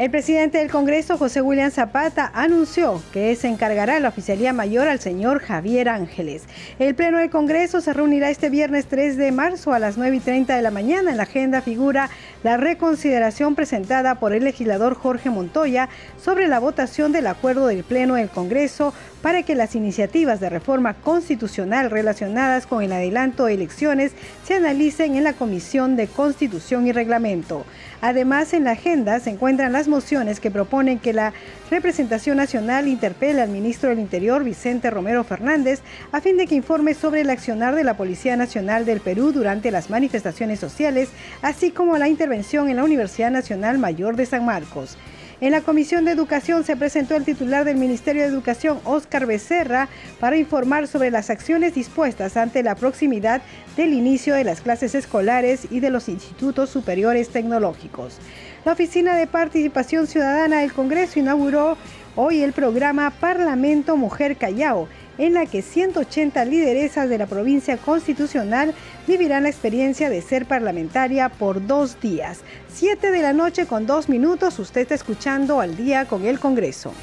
El presidente del Congreso, José William Zapata, anunció que se encargará la oficialía mayor al señor Javier Ángeles. El Pleno del Congreso se reunirá este viernes 3 de marzo a las 9 y 30 de la mañana. En la agenda figura la reconsideración presentada por el legislador Jorge Montoya sobre la votación del acuerdo del Pleno del Congreso para que las iniciativas de reforma constitucional relacionadas con el adelanto de elecciones se analicen en la Comisión de Constitución y Reglamento. Además, en la agenda se encuentran las mociones que proponen que la representación nacional interpele al ministro del Interior, Vicente Romero Fernández, a fin de que informe sobre el accionar de la Policía Nacional del Perú durante las manifestaciones sociales, así como la intervención en la Universidad Nacional Mayor de San Marcos. En la Comisión de Educación se presentó el titular del Ministerio de Educación, Óscar Becerra, para informar sobre las acciones dispuestas ante la proximidad del inicio de las clases escolares y de los institutos superiores tecnológicos. La Oficina de Participación Ciudadana del Congreso inauguró hoy el programa Parlamento Mujer Callao en la que 180 lideresas de la provincia constitucional vivirán la experiencia de ser parlamentaria por dos días. Siete de la noche con dos minutos, usted está escuchando al día con el Congreso.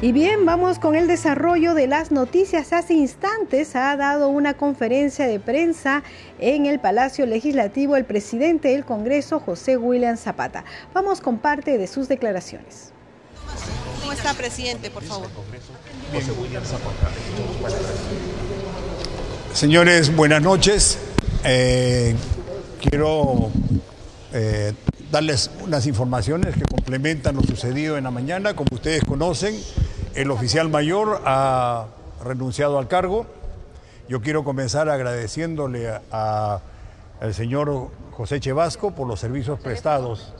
Y bien, vamos con el desarrollo de las noticias. Hace instantes ha dado una conferencia de prensa en el Palacio Legislativo el presidente del Congreso, José William Zapata. Vamos con parte de sus declaraciones. ¿Cómo está, presidente, por favor? Señores, buenas noches. Eh, quiero eh, darles unas informaciones que complementan lo sucedido en la mañana. Como ustedes conocen, el oficial mayor ha renunciado al cargo. Yo quiero comenzar agradeciéndole al señor José Chevasco por los servicios prestados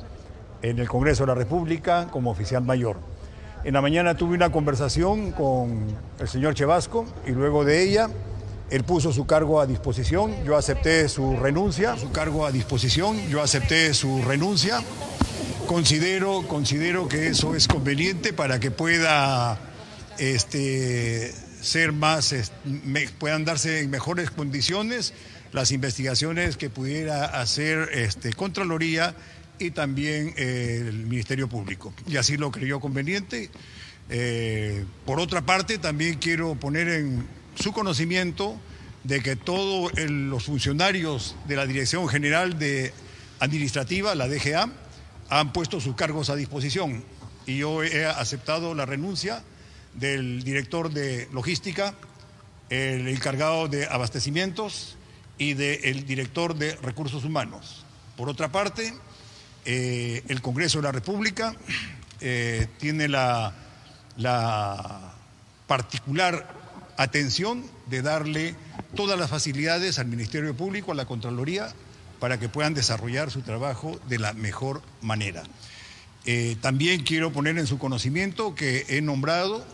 en el Congreso de la República como oficial mayor. En la mañana tuve una conversación con el señor Chevasco y luego de ella él puso su cargo a disposición, yo acepté su renuncia, su cargo a disposición, yo acepté su renuncia. Considero, considero que eso es conveniente para que pueda este, ser más, puedan darse en mejores condiciones las investigaciones que pudiera hacer este, Contraloría y también eh, el Ministerio Público. Y así lo creyó conveniente. Eh, por otra parte, también quiero poner en su conocimiento de que todos los funcionarios de la Dirección General de Administrativa, la DGA, han puesto sus cargos a disposición y yo he aceptado la renuncia del director de logística, el encargado de abastecimientos y del director de recursos humanos. Por otra parte, eh, el Congreso de la República eh, tiene la, la particular atención de darle todas las facilidades al Ministerio Público, a la Contraloría, para que puedan desarrollar su trabajo de la mejor manera. Eh, también quiero poner en su conocimiento que he nombrado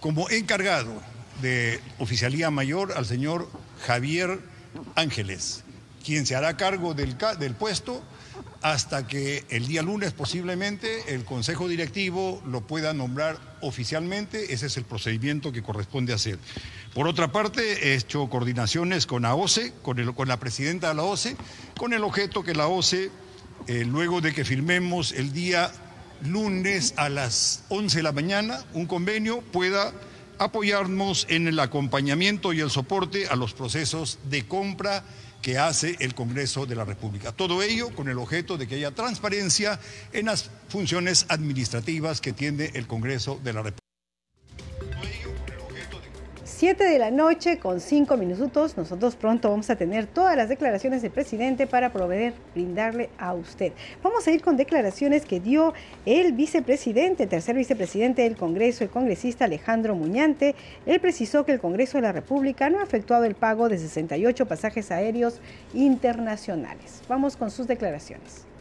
como encargado de oficialía mayor al señor Javier Ángeles, quien se hará cargo del, ca- del puesto hasta que el día lunes posiblemente el Consejo Directivo lo pueda nombrar oficialmente. Ese es el procedimiento que corresponde hacer. Por otra parte, he hecho coordinaciones con con, el- con la presidenta de la OCE, con el objeto que la OCE, eh, luego de que firmemos el día lunes a las 11 de la mañana un convenio, pueda apoyarnos en el acompañamiento y el soporte a los procesos de compra que hace el Congreso de la República. Todo ello con el objeto de que haya transparencia en las funciones administrativas que tiene el Congreso de la República. 7 de la noche con 5 minutos. Nosotros pronto vamos a tener todas las declaraciones del presidente para poder brindarle a usted. Vamos a ir con declaraciones que dio el vicepresidente, tercer vicepresidente del Congreso, el congresista Alejandro Muñante. Él precisó que el Congreso de la República no ha efectuado el pago de 68 pasajes aéreos internacionales. Vamos con sus declaraciones.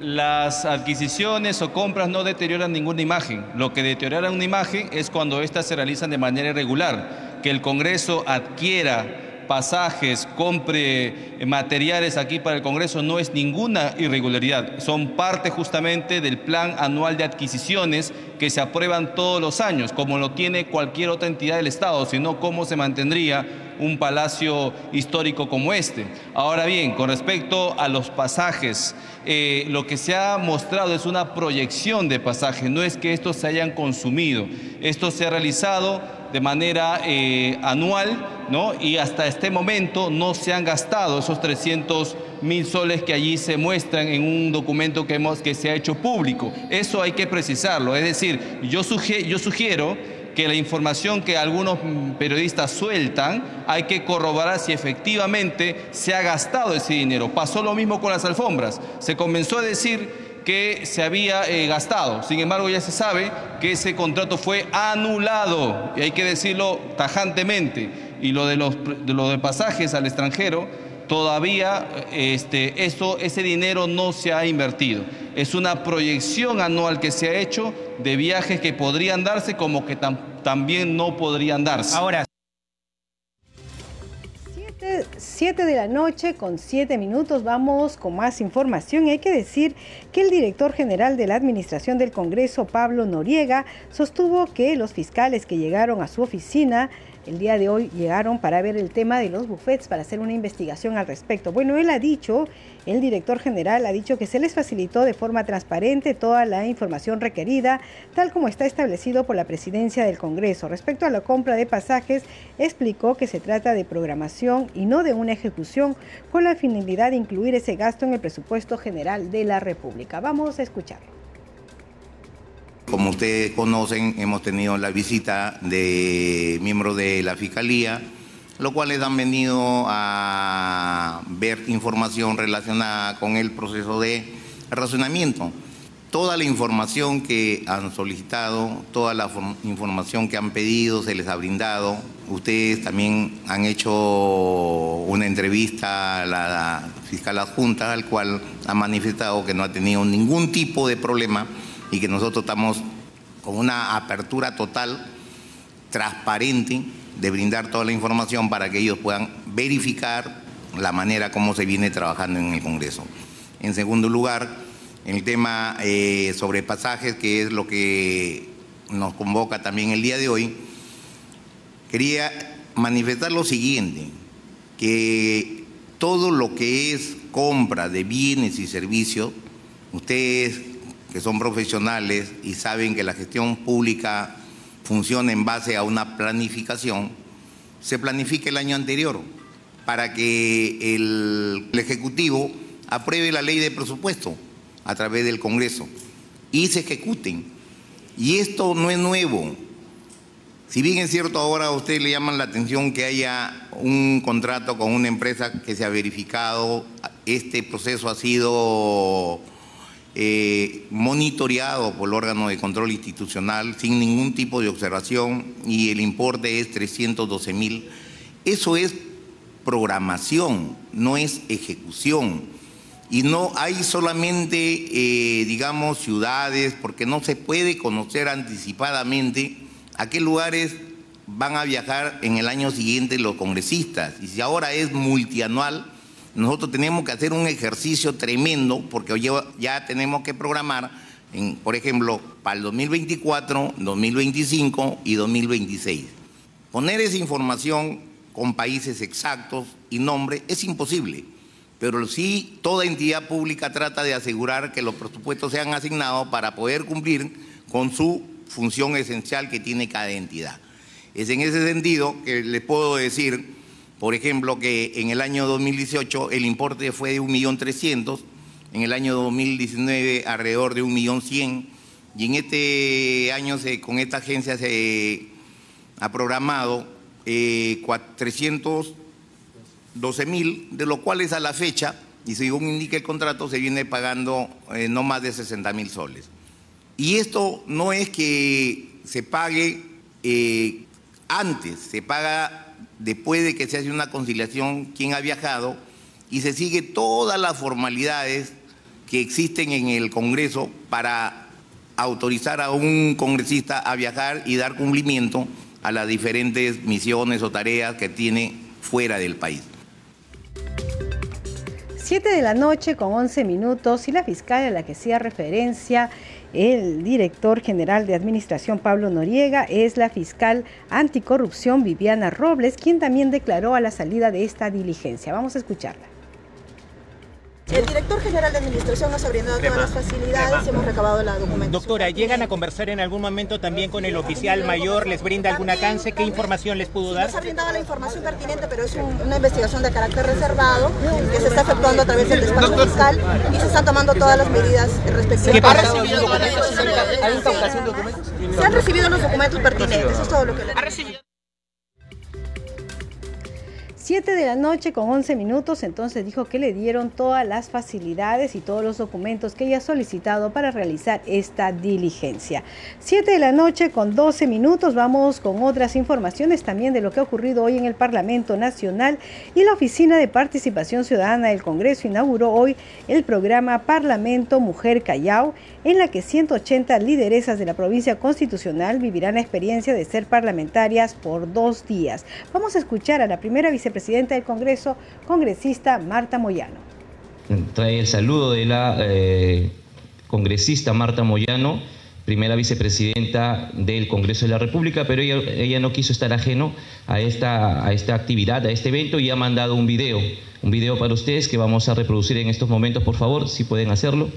Las adquisiciones o compras no deterioran ninguna imagen. Lo que deteriora una imagen es cuando éstas se realizan de manera irregular. Que el Congreso adquiera pasajes, compre materiales aquí para el Congreso no es ninguna irregularidad. Son parte justamente del plan anual de adquisiciones que se aprueban todos los años, como lo tiene cualquier otra entidad del Estado, sino cómo se mantendría un palacio histórico como este. Ahora bien, con respecto a los pasajes, eh, lo que se ha mostrado es una proyección de pasajes, no es que estos se hayan consumido. Esto se ha realizado de manera eh, anual, ¿no? Y hasta este momento no se han gastado esos 300 mil soles que allí se muestran en un documento que, hemos, que se ha hecho público. Eso hay que precisarlo. Es decir, yo, yo sugiero que la información que algunos periodistas sueltan hay que corroborar si efectivamente se ha gastado ese dinero. Pasó lo mismo con las alfombras. Se comenzó a decir que se había eh, gastado. Sin embargo, ya se sabe que ese contrato fue anulado, y hay que decirlo tajantemente. Y lo de los, de pasajes al extranjero, todavía este, eso, ese dinero no se ha invertido. Es una proyección anual que se ha hecho de viajes que podrían darse como que también no podrían darse. Ahora. 7 de la noche con 7 minutos vamos con más información. hay que decir que el director general de la Administración del Congreso, Pablo Noriega, sostuvo que los fiscales que llegaron a su oficina el día de hoy llegaron para ver el tema de los buffets, para hacer una investigación al respecto. Bueno, él ha dicho, el director general ha dicho que se les facilitó de forma transparente toda la información requerida, tal como está establecido por la presidencia del Congreso. Respecto a la compra de pasajes, explicó que se trata de programación y no de una ejecución con la finalidad de incluir ese gasto en el presupuesto general de la República. Vamos a escucharlo. Como ustedes conocen, hemos tenido la visita de miembros de la Fiscalía, los cuales han venido a ver información relacionada con el proceso de razonamiento. Toda la información que han solicitado, toda la información que han pedido, se les ha brindado. Ustedes también han hecho una entrevista a la fiscal adjunta, al cual ha manifestado que no ha tenido ningún tipo de problema y que nosotros estamos con una apertura total, transparente, de brindar toda la información para que ellos puedan verificar la manera como se viene trabajando en el Congreso. En segundo lugar, el tema eh, sobre pasajes, que es lo que nos convoca también el día de hoy, quería manifestar lo siguiente, que todo lo que es compra de bienes y servicios, ustedes que son profesionales y saben que la gestión pública funciona en base a una planificación, se planifique el año anterior para que el, Ejecutivo apruebe la ley de presupuesto a través del Congreso y se ejecuten. Y esto no es nuevo. Si bien es cierto, ahora a usted le llaman la atención que haya un contrato con una empresa que se ha verificado, este proceso ha sido eh, monitoreado por el órgano de control institucional sin ningún tipo de observación y el importe es 312 mil. Eso es programación, no es ejecución. Y no hay solamente, eh, digamos, ciudades, porque no se puede conocer anticipadamente a qué lugares van a viajar en el año siguiente los congresistas. Y si ahora es multianual, nosotros tenemos que hacer un ejercicio tremendo porque ya tenemos que programar, por ejemplo, para el 2024, 2025 y 2026. Poner esa información con países exactos y nombres es imposible, pero sí toda entidad pública trata de asegurar que los presupuestos sean asignados para poder cumplir con su función esencial que tiene cada entidad. Es en ese sentido que les puedo decir por ejemplo, que en el año 2018 el importe fue de 1.300.000, en el año 2019 alrededor de 1.100.000 y en este año con esta agencia se ha programado 312 eh, mil, de los cuales a la fecha, y según indica el contrato, se viene pagando eh, no más de 60 mil soles. Y esto no es que se pague eh, antes, se paga después de que se hace una conciliación quien ha viajado y se sigue todas las formalidades que existen en el Congreso para autorizar a un congresista a viajar y dar cumplimiento a las diferentes misiones o tareas que tiene fuera del país. Siete de la noche con 11 minutos y la fiscal a la que hacía referencia el director general de Administración Pablo Noriega es la fiscal anticorrupción Viviana Robles, quien también declaró a la salida de esta diligencia. Vamos a escucharla. El director general de administración nos ha brindado todas las facilidades y hemos recabado la documentación. Doctora, ¿llegan a conversar en algún momento también con el oficial mayor? ¿Les brinda algún alcance? ¿Qué información les pudo dar? Nos ha brindado la información pertinente, pero es una investigación de carácter reservado que se está efectuando a través del despacho fiscal y se están tomando todas las medidas respectivas. ¿Ha recibido documentos? documentos? Se han recibido los documentos pertinentes, eso es todo lo que le ¿Ha recibido? 7 de la noche con 11 minutos, entonces dijo que le dieron todas las facilidades y todos los documentos que ella ha solicitado para realizar esta diligencia. 7 de la noche con 12 minutos, vamos con otras informaciones también de lo que ha ocurrido hoy en el Parlamento Nacional y la Oficina de Participación Ciudadana del Congreso inauguró hoy el programa Parlamento Mujer Callao, en la que 180 lideresas de la provincia constitucional vivirán la experiencia de ser parlamentarias por dos días. Vamos a escuchar a la primera vicepresidenta presidenta del Congreso, congresista Marta Moyano. Trae el saludo de la eh, congresista Marta Moyano, primera vicepresidenta del Congreso de la República, pero ella, no quiso estar ajeno a esta, a esta actividad, a este evento, y ha mandado un video, un video para ustedes que vamos a reproducir en estos momentos, por favor, si pueden hacerlo.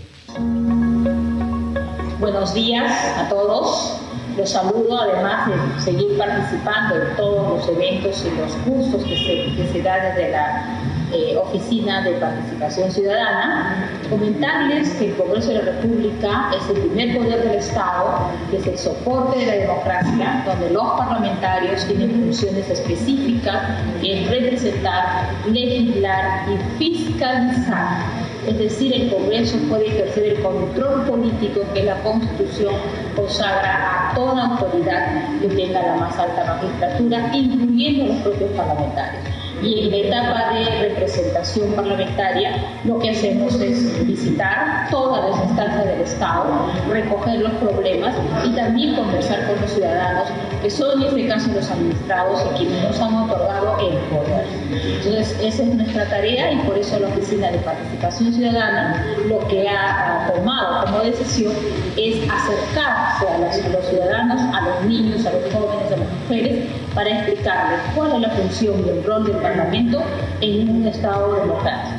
Buenos días a todos. Los saludo además de seguir participando en todos los eventos y los cursos que se, que se dan desde la eh, Oficina de Participación Ciudadana. Comentarles que el Congreso de la República es el primer poder del Estado, que es el soporte de la democracia, donde los parlamentarios tienen funciones específicas, es representar, legislar y fiscalizar es decir, el Congreso puede ejercer el control político que la Constitución consagra a toda autoridad que tenga la más alta magistratura, incluyendo los propios parlamentarios y en la etapa de representación parlamentaria lo que hacemos es visitar todas las instancias del Estado, recoger los problemas y también conversar con los ciudadanos, que son en este caso los administrados y quienes nos han otorgado el poder. Entonces, esa es nuestra tarea y por eso la Oficina de Participación Ciudadana lo que ha, tomado como decisión es acercarse a los ciudadanos, a los niños, a los jóvenes, a las mujeres, para explicarles cuál es la función y el rol del Parlamento en un Estado democrático.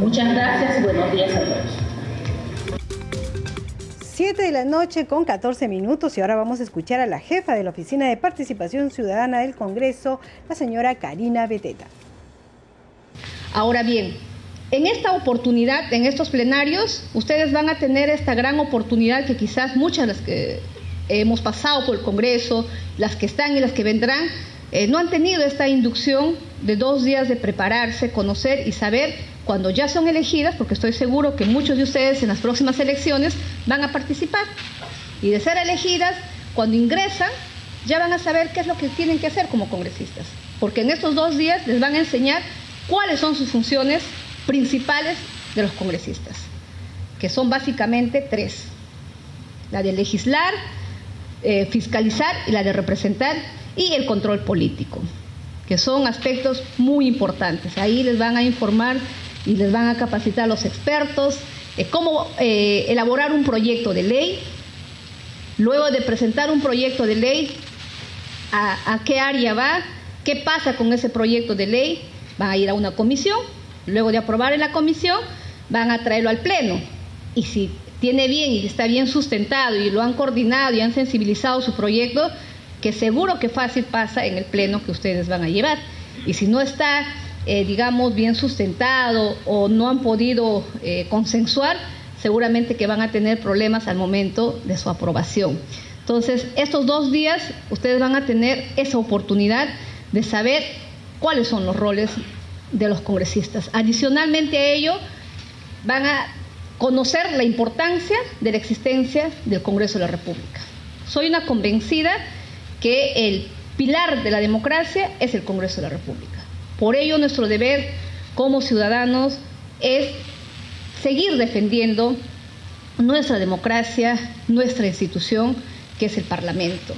Muchas gracias y buenos días a todos. 7 de la noche con 14 minutos y ahora vamos a escuchar a la jefa de la Oficina de Participación Ciudadana del Congreso, la señora Karina Beteta. Ahora bien, en esta oportunidad, en estos plenarios, ustedes van a tener esta gran oportunidad que quizás muchas de las que hemos pasado por el Congreso, las que están y las que vendrán, eh, no han tenido esta inducción de dos días de prepararse, conocer y saber cuando ya son elegidas, porque estoy seguro que muchos de ustedes en las próximas elecciones van a participar. Y de ser elegidas, cuando ingresan, ya van a saber qué es lo que tienen que hacer como congresistas. Porque en estos dos días les van a enseñar cuáles son sus funciones principales de los congresistas, que son básicamente tres. La de legislar, eh, fiscalizar y la de representar y el control político, que son aspectos muy importantes. Ahí les van a informar y les van a capacitar los expertos cómo eh, elaborar un proyecto de ley, luego de presentar un proyecto de ley, a, a qué área va, qué pasa con ese proyecto de ley, van a ir a una comisión, luego de aprobar en la comisión, van a traerlo al Pleno. Y si tiene bien y está bien sustentado y lo han coordinado y han sensibilizado su proyecto, que seguro que fácil pasa en el pleno que ustedes van a llevar. Y si no está, eh, digamos, bien sustentado o no han podido eh, consensuar, seguramente que van a tener problemas al momento de su aprobación. Entonces, estos dos días ustedes van a tener esa oportunidad de saber cuáles son los roles de los congresistas. Adicionalmente a ello, van a conocer la importancia de la existencia del Congreso de la República. Soy una convencida que el pilar de la democracia es el Congreso de la República. Por ello, nuestro deber como ciudadanos es seguir defendiendo nuestra democracia, nuestra institución, que es el Parlamento.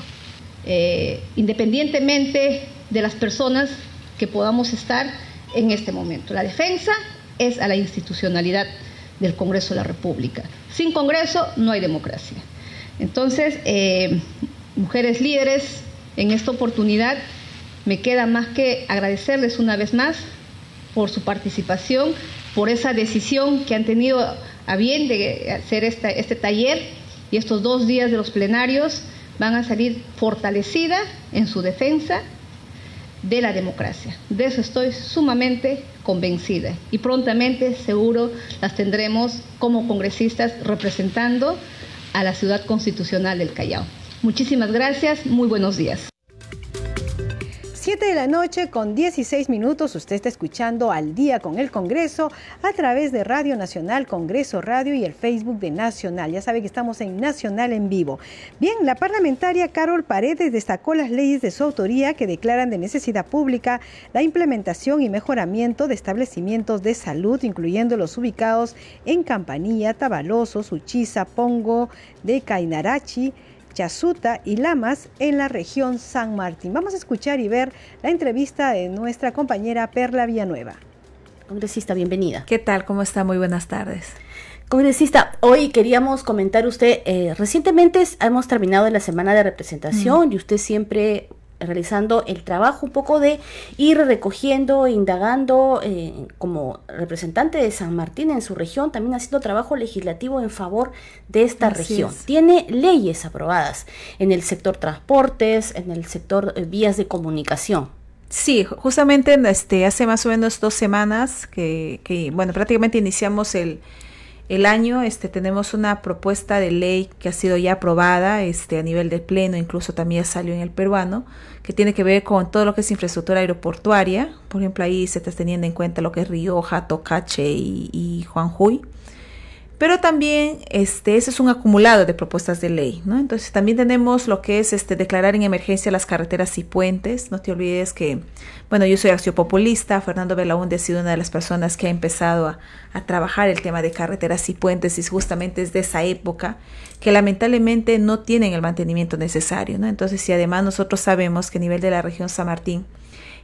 Eh, independientemente de las personas que podamos estar en este momento. La defensa es a la institucionalidad del Congreso de la República. Sin Congreso no hay democracia. Entonces, eh, mujeres líderes, en esta oportunidad me queda más que agradecerles una vez más por su participación, por esa decisión que han tenido a bien de hacer este taller y estos dos días de los plenarios van a salir fortalecida en su defensa de la democracia. De eso estoy sumamente convencida y prontamente seguro las tendremos como congresistas representando a la ciudad constitucional del Callao. Muchísimas gracias, muy buenos días. 7 de la noche con 16 minutos. Usted está escuchando al día con el Congreso a través de Radio Nacional, Congreso Radio y el Facebook de Nacional. Ya sabe que estamos en Nacional en vivo. Bien, la parlamentaria Carol Paredes destacó las leyes de su autoría que declaran de necesidad pública la implementación y mejoramiento de establecimientos de salud, incluyendo los ubicados en Campanilla, Tabaloso, Suchiza, Pongo, de Cainarachi, Chasuta y Lamas en la región San Martín. Vamos a escuchar y ver la entrevista de nuestra compañera Perla Villanueva. Congresista, bienvenida. ¿Qué tal? ¿Cómo está? Muy buenas tardes. Congresista, hoy queríamos comentar usted, eh, recientemente hemos terminado la semana de representación y usted siempre realizando el trabajo un poco de ir recogiendo, indagando eh, como representante de San Martín en su región, también haciendo trabajo legislativo en favor de esta región. Tiene leyes aprobadas en el sector transportes, en el sector eh, vías de comunicación. Sí, justamente este, hace más o menos dos semanas que, que bueno, prácticamente iniciamos el, el año este, tenemos una propuesta de ley que ha sido ya aprobada este, a nivel de pleno, incluso también salió en el peruano, que tiene que ver con todo lo que es infraestructura aeroportuaria. Por ejemplo, ahí se está teniendo en cuenta lo que es Rioja, Tocache y, y Juanjuy. Pero también este, ese es un acumulado de propuestas de ley, ¿no? Entonces también tenemos lo que es este, declarar en emergencia las carreteras y puentes. No te olvides que, bueno, yo soy acciopopulista, Fernando Belaúnde ha sido una de las personas que ha empezado a, a trabajar el tema de carreteras y puentes y justamente es de esa época que lamentablemente no tienen el mantenimiento necesario, ¿no? Entonces, si además nosotros sabemos que a nivel de la región San Martín,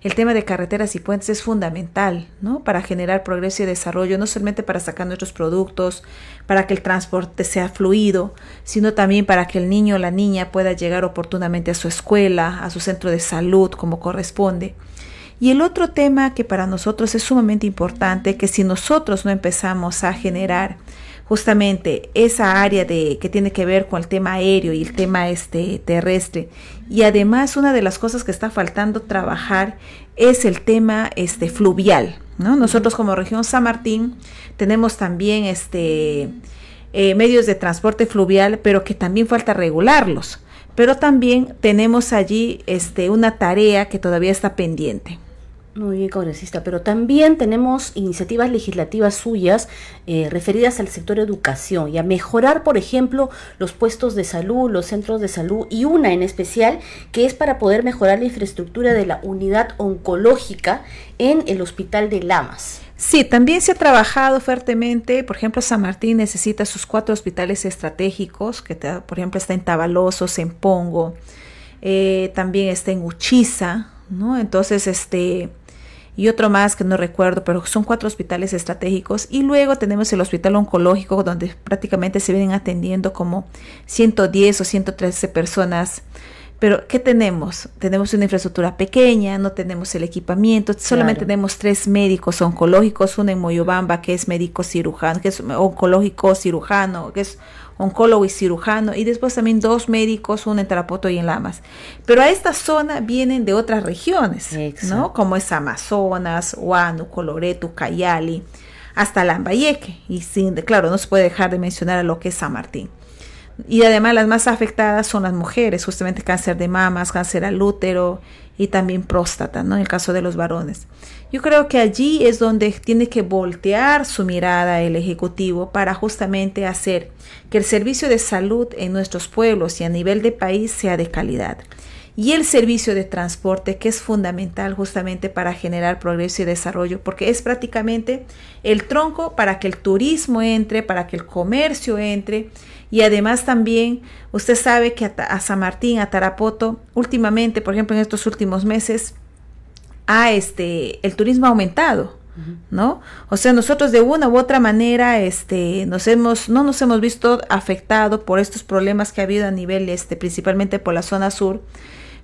el tema de carreteras y puentes es fundamental, ¿no? Para generar progreso y desarrollo, no solamente para sacar nuestros productos, para que el transporte sea fluido, sino también para que el niño o la niña pueda llegar oportunamente a su escuela, a su centro de salud, como corresponde. Y el otro tema que para nosotros es sumamente importante, que si nosotros no empezamos a generar justamente esa área de que tiene que ver con el tema aéreo y el tema este terrestre. Y además una de las cosas que está faltando trabajar es el tema este fluvial ¿no? nosotros como región San Martín tenemos también este eh, medios de transporte fluvial pero que también falta regularlos. Pero también tenemos allí este una tarea que todavía está pendiente muy bien, congresista, pero también tenemos iniciativas legislativas suyas eh, referidas al sector educación y a mejorar, por ejemplo, los puestos de salud, los centros de salud y una en especial que es para poder mejorar la infraestructura de la unidad oncológica en el hospital de Lamas. Sí, también se ha trabajado fuertemente, por ejemplo, San Martín necesita sus cuatro hospitales estratégicos, que por ejemplo está en Tabalosos, en Pongo, eh, también está en Uchiza, ¿no? Entonces, este y otro más que no recuerdo, pero son cuatro hospitales estratégicos. Y luego tenemos el hospital oncológico, donde prácticamente se vienen atendiendo como 110 o 113 personas. Pero, ¿qué tenemos? Tenemos una infraestructura pequeña, no tenemos el equipamiento, solamente tenemos tres médicos oncológicos, uno en Moyobamba, que es médico cirujano, que es oncológico cirujano, que es oncólogo y cirujano, y después también dos médicos, uno en Tarapoto y en Lamas. Pero a esta zona vienen de otras regiones, ¿no? Como es Amazonas, Huánuco, Coloreto, Cayali, hasta Lambayeque. Y sin, claro, no se puede dejar de mencionar a lo que es San Martín. Y además las más afectadas son las mujeres, justamente cáncer de mamas, cáncer al útero y también próstata, ¿no? En el caso de los varones. Yo creo que allí es donde tiene que voltear su mirada el Ejecutivo para justamente hacer que el servicio de salud en nuestros pueblos y a nivel de país sea de calidad. Y el servicio de transporte, que es fundamental justamente para generar progreso y desarrollo, porque es prácticamente el tronco para que el turismo entre, para que el comercio entre. Y además también, usted sabe que a, San Martín, a Tarapoto, últimamente, por ejemplo, en estos últimos meses, a este, el turismo ha aumentado, ¿no? O sea, nosotros de una u otra manera, este, nos hemos, no nos hemos visto afectados por estos problemas que ha habido a nivel, este, principalmente por la zona sur,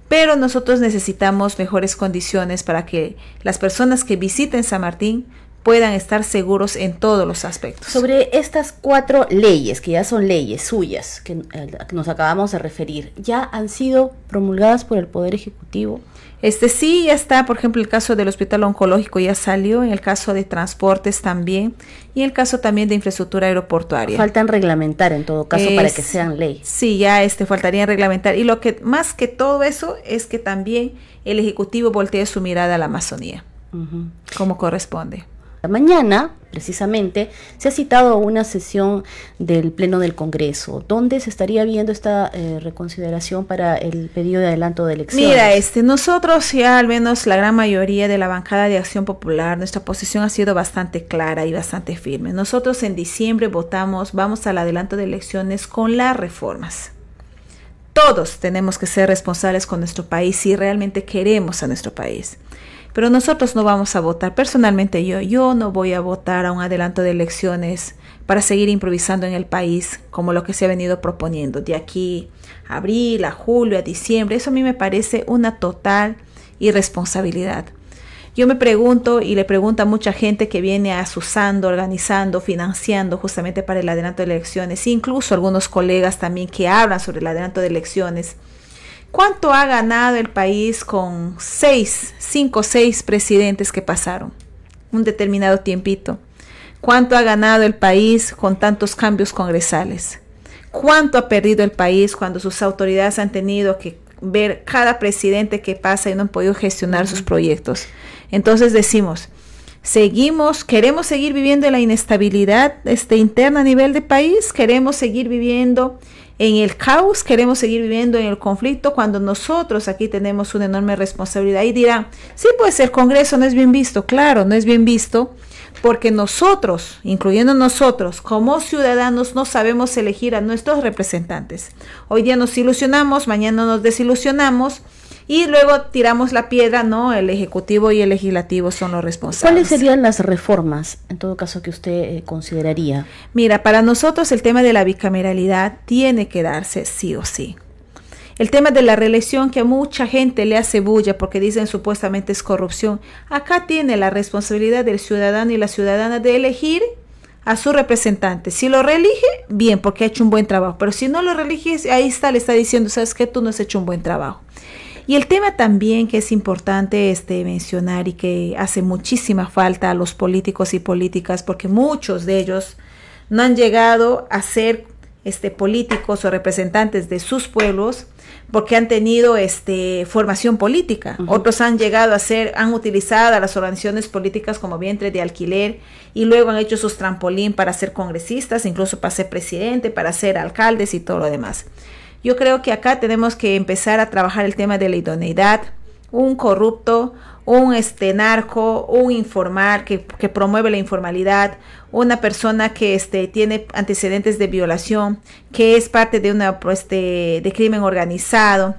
pero nosotros necesitamos mejores condiciones para que las personas que visiten San Martín puedan estar seguros en todos los aspectos. Sobre estas cuatro leyes, que ya son leyes suyas, que eh, nos acabamos de referir, ¿ya han sido promulgadas por el Poder Ejecutivo? Este sí ya está, por ejemplo, el caso del hospital oncológico ya salió, en el caso de transportes también, y en el caso también de infraestructura aeroportuaria. Faltan reglamentar en todo caso para que sean ley. Sí, ya este faltaría reglamentar. Y lo que más que todo eso es que también el Ejecutivo voltee su mirada a la Amazonía, como corresponde. Mañana, precisamente, se ha citado una sesión del Pleno del Congreso, donde se estaría viendo esta eh, reconsideración para el pedido de adelanto de elecciones. Mira, este, nosotros ya al menos la gran mayoría de la bancada de Acción Popular, nuestra posición ha sido bastante clara y bastante firme. Nosotros en diciembre votamos, vamos al adelanto de elecciones con las reformas. Todos tenemos que ser responsables con nuestro país si realmente queremos a nuestro país. Pero nosotros no vamos a votar. Personalmente yo, yo no voy a votar a un adelanto de elecciones para seguir improvisando en el país como lo que se ha venido proponiendo de aquí a abril, a julio, a diciembre. Eso a mí me parece una total irresponsabilidad. Yo me pregunto y le pregunto a mucha gente que viene asusando, organizando, financiando justamente para el adelanto de elecciones, incluso algunos colegas también que hablan sobre el adelanto de elecciones. ¿Cuánto ha ganado el país con seis, cinco, seis presidentes que pasaron? Un determinado tiempito. ¿Cuánto ha ganado el país con tantos cambios congresales? ¿Cuánto ha perdido el país cuando sus autoridades han tenido que ver cada presidente que pasa y no han podido gestionar sus proyectos? Entonces decimos, seguimos, queremos seguir viviendo la inestabilidad este, interna a nivel de país, queremos seguir viviendo en el caos, queremos seguir viviendo en el conflicto cuando nosotros aquí tenemos una enorme responsabilidad. Y dirán, sí, pues el Congreso no es bien visto. Claro, no es bien visto porque nosotros, incluyendo nosotros, como ciudadanos, no sabemos elegir a nuestros representantes. Hoy día nos ilusionamos, mañana nos desilusionamos y luego tiramos la piedra, no, el Ejecutivo y el Legislativo son los responsables. ¿Cuáles serían las reformas, en todo caso, que usted eh, consideraría? Mira, para nosotros el tema de la bicameralidad tiene que darse sí o sí. El tema de la reelección que a mucha gente le hace bulla porque dicen supuestamente es corrupción. Acá tiene la responsabilidad del ciudadano y la ciudadana de elegir a su representante. Si lo reelige, bien, porque ha hecho un buen trabajo. Pero si no lo reelige, ahí está, le está diciendo, sabes que tú no has hecho un buen trabajo. Y el tema también que es importante este, mencionar y que hace muchísima falta a los políticos y políticas, porque muchos de ellos no han llegado a ser este, políticos o representantes de sus pueblos porque han tenido este, formación política. Otros han llegado a ser, han utilizado a las organizaciones políticas como vientre de alquiler y luego han hecho sus trampolín para ser congresistas, incluso para ser presidente, para ser alcaldes y todo lo demás. Yo creo que acá tenemos que empezar a trabajar el tema de la idoneidad. Un corrupto, un este narco, un informal que, promueve la informalidad, una persona que este, tiene antecedentes de violación, que es parte de una pues, de, crimen organizado.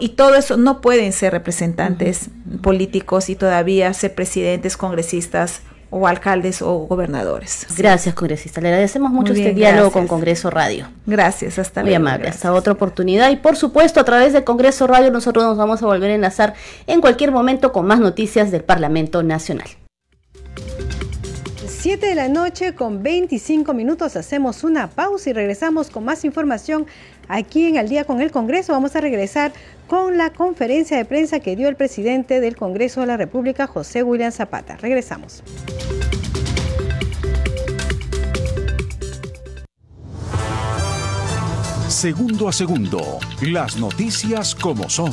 y todo eso no pueden ser representantes políticos y todavía ser presidentes, congresistas o alcaldes o gobernadores. Gracias, congresista. Le agradecemos mucho este diálogo con Congreso Radio. Gracias, hasta luego. Muy amable, hasta otra oportunidad. Y por supuesto, a través de Congreso Radio nosotros nos vamos a volver a enlazar en cualquier momento con más noticias del Parlamento Nacional. 7 de la noche con 25 minutos hacemos una pausa y regresamos con más información aquí en Al día con el Congreso. Vamos a regresar con la conferencia de prensa que dio el presidente del Congreso de la República, José William Zapata. Regresamos. Segundo a segundo, las noticias como son,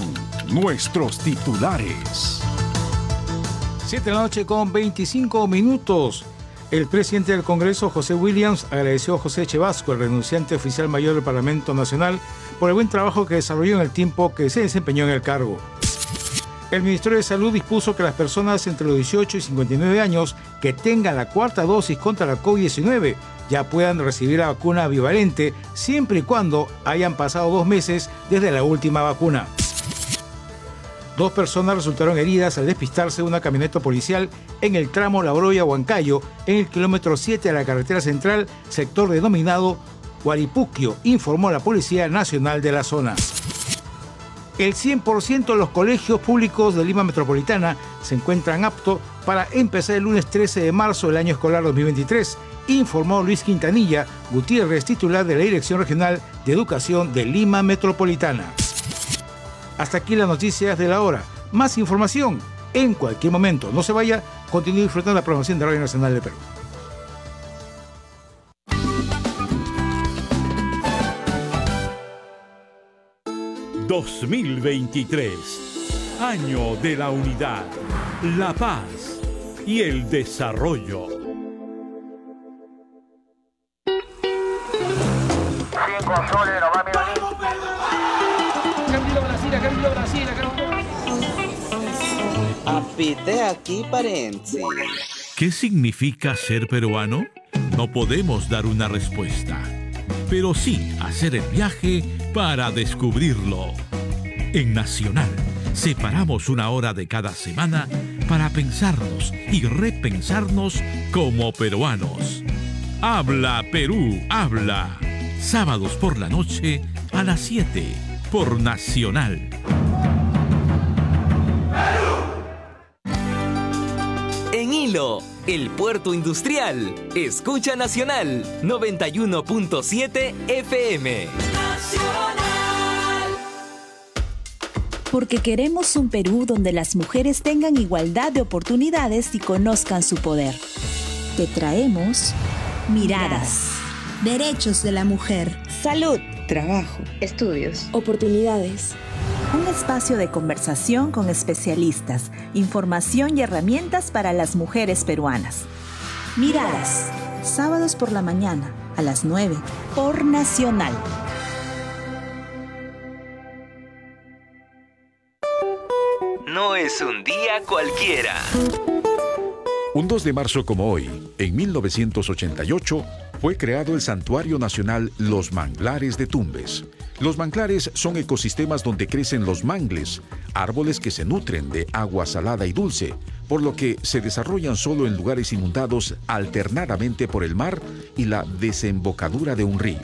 nuestros titulares. Siete de la noche con 25 minutos. El presidente del Congreso, José Williams, agradeció a José Chevasco, el renunciante oficial mayor del Parlamento Nacional, por el buen trabajo que desarrolló en el tiempo que se desempeñó en el cargo. El Ministerio de Salud dispuso que las personas entre los 18 y 59 años que tengan la cuarta dosis contra la COVID-19 ya puedan recibir la vacuna bivalente siempre y cuando hayan pasado dos meses desde la última vacuna. Dos personas resultaron heridas al despistarse de una camioneta policial en el tramo La Broya-Huancayo, en el kilómetro 7 de la carretera central, sector denominado Guaripuquio, informó la Policía Nacional de la zona. El 100% de los colegios públicos de Lima Metropolitana se encuentran aptos para empezar el lunes 13 de marzo del año escolar 2023, informó Luis Quintanilla Gutiérrez, titular de la Dirección Regional de Educación de Lima Metropolitana. Hasta aquí las noticias de la hora. Más información en cualquier momento. No se vaya, continúe disfrutando la programación de Radio Nacional de Perú. ...2023... Año de la unidad, la paz y el desarrollo. Apite aquí. ¿Qué significa ser peruano? No podemos dar una respuesta, pero sí hacer el viaje para descubrirlo. En Nacional, separamos una hora de cada semana para pensarnos y repensarnos como peruanos. Habla Perú, habla. Sábados por la noche a las 7 por Nacional. El puerto industrial. Escucha Nacional 91.7 FM. Porque queremos un Perú donde las mujeres tengan igualdad de oportunidades y conozcan su poder. Te traemos miradas. Derechos de la mujer. Salud. Trabajo. Estudios. Oportunidades. Un espacio de conversación con especialistas, información y herramientas para las mujeres peruanas. Miradas. Sábados por la mañana, a las 9, por Nacional. No es un día cualquiera. Un 2 de marzo como hoy, en 1988, fue creado el Santuario Nacional Los Manglares de Tumbes. Los manglares son ecosistemas donde crecen los mangles, árboles que se nutren de agua salada y dulce, por lo que se desarrollan solo en lugares inundados alternadamente por el mar y la desembocadura de un río.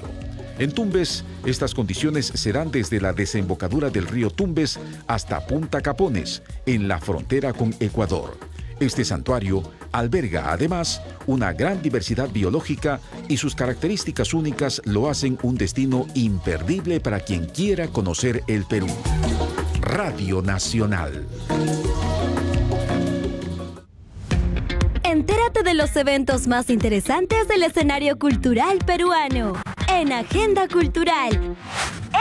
En Tumbes, estas condiciones se dan desde la desembocadura del río Tumbes hasta Punta Capones, en la frontera con Ecuador. Este santuario alberga además una gran diversidad biológica y sus características únicas lo hacen un destino imperdible para quien quiera conocer el Perú. Radio Nacional. Entérate de los eventos más interesantes del escenario cultural peruano en Agenda Cultural.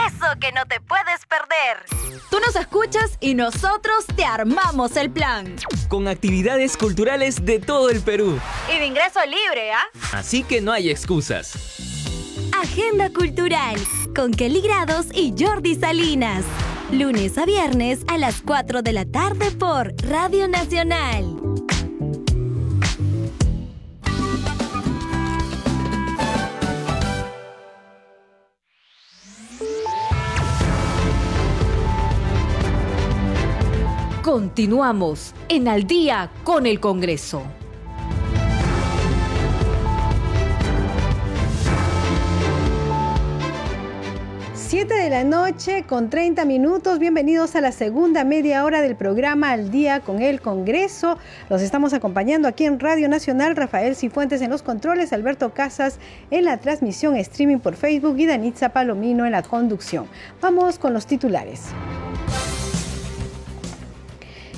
Eso que no te puedes perder. Tú nos escuchas y nosotros te armamos el plan. Con actividades culturales de todo el Perú. Y de ingreso libre, ¿ah? Así que no hay excusas. Agenda Cultural con Kelly Grados y Jordi Salinas. Lunes a viernes a las 4 de la tarde por Radio Nacional. Continuamos en Al día con el Congreso. Siete de la noche con 30 minutos. Bienvenidos a la segunda media hora del programa Al Día con el Congreso. Los estamos acompañando aquí en Radio Nacional. Rafael Cifuentes en los controles, Alberto Casas en la transmisión streaming por Facebook y Danitza Palomino en la conducción. Vamos con los titulares.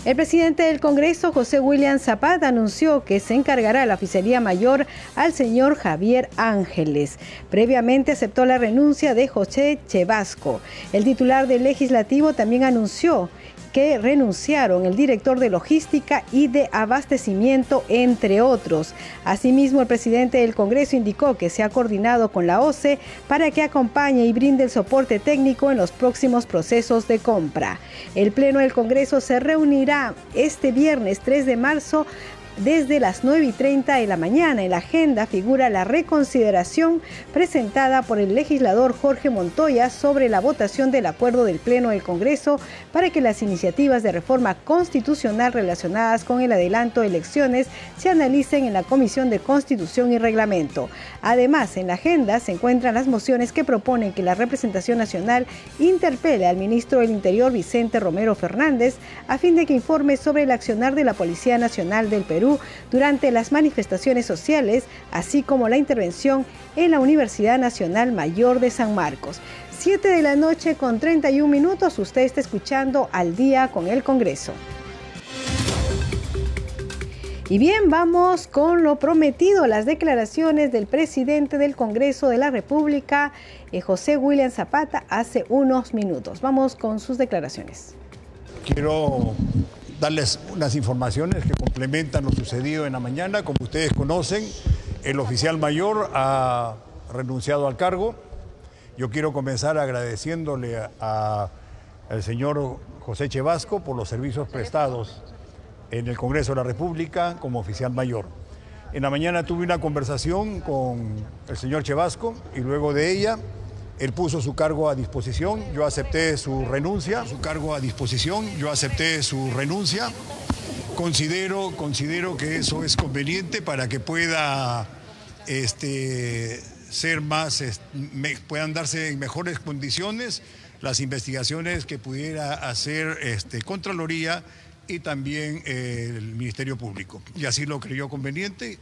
El presidente del Congreso, José William Zapata, anunció que se encargará la oficialía mayor al señor Javier Ángeles. Previamente aceptó la renuncia de José Chevasco. El titular del legislativo también anunció que renunciaron el director de logística y de abastecimiento, entre otros. Asimismo, el presidente del Congreso indicó que se ha coordinado con la OCE para que acompañe y brinde el soporte técnico en los próximos procesos de compra. El Pleno del Congreso se reunirá este viernes 3 de marzo desde las 9 y 30 de la mañana. En la agenda figura la reconsideración presentada por el legislador Jorge Montoya sobre la votación del acuerdo del Pleno del Congreso para que las iniciativas de reforma constitucional relacionadas con el adelanto de elecciones se analicen en la Comisión de Constitución y Reglamento. Además, en la agenda se encuentran las mociones que proponen que la representación nacional interpele al ministro del Interior Vicente Romero Fernández a fin de que informe sobre el accionar de la Policía Nacional del Perú durante las manifestaciones sociales, así como la intervención en la Universidad Nacional Mayor de San Marcos. 7 de la noche con 31 minutos, usted está escuchando al día con el Congreso. Y bien, vamos con lo prometido, las declaraciones del presidente del Congreso de la República, eh, José William Zapata, hace unos minutos. Vamos con sus declaraciones. Quiero darles unas informaciones que complementan lo sucedido en la mañana. Como ustedes conocen, el oficial mayor ha renunciado al cargo. Yo quiero comenzar agradeciéndole al señor José Chevasco por los servicios prestados en el Congreso de la República como oficial mayor. En la mañana tuve una conversación con el señor Chevasco y luego de ella él puso su cargo a disposición, yo acepté su renuncia, su cargo a disposición, yo acepté su renuncia. Considero, considero que eso es conveniente para que pueda este, ser más, puedan darse en mejores condiciones las investigaciones que pudiera hacer este, Contraloría y también eh, el Ministerio Público. Y así lo creyó conveniente.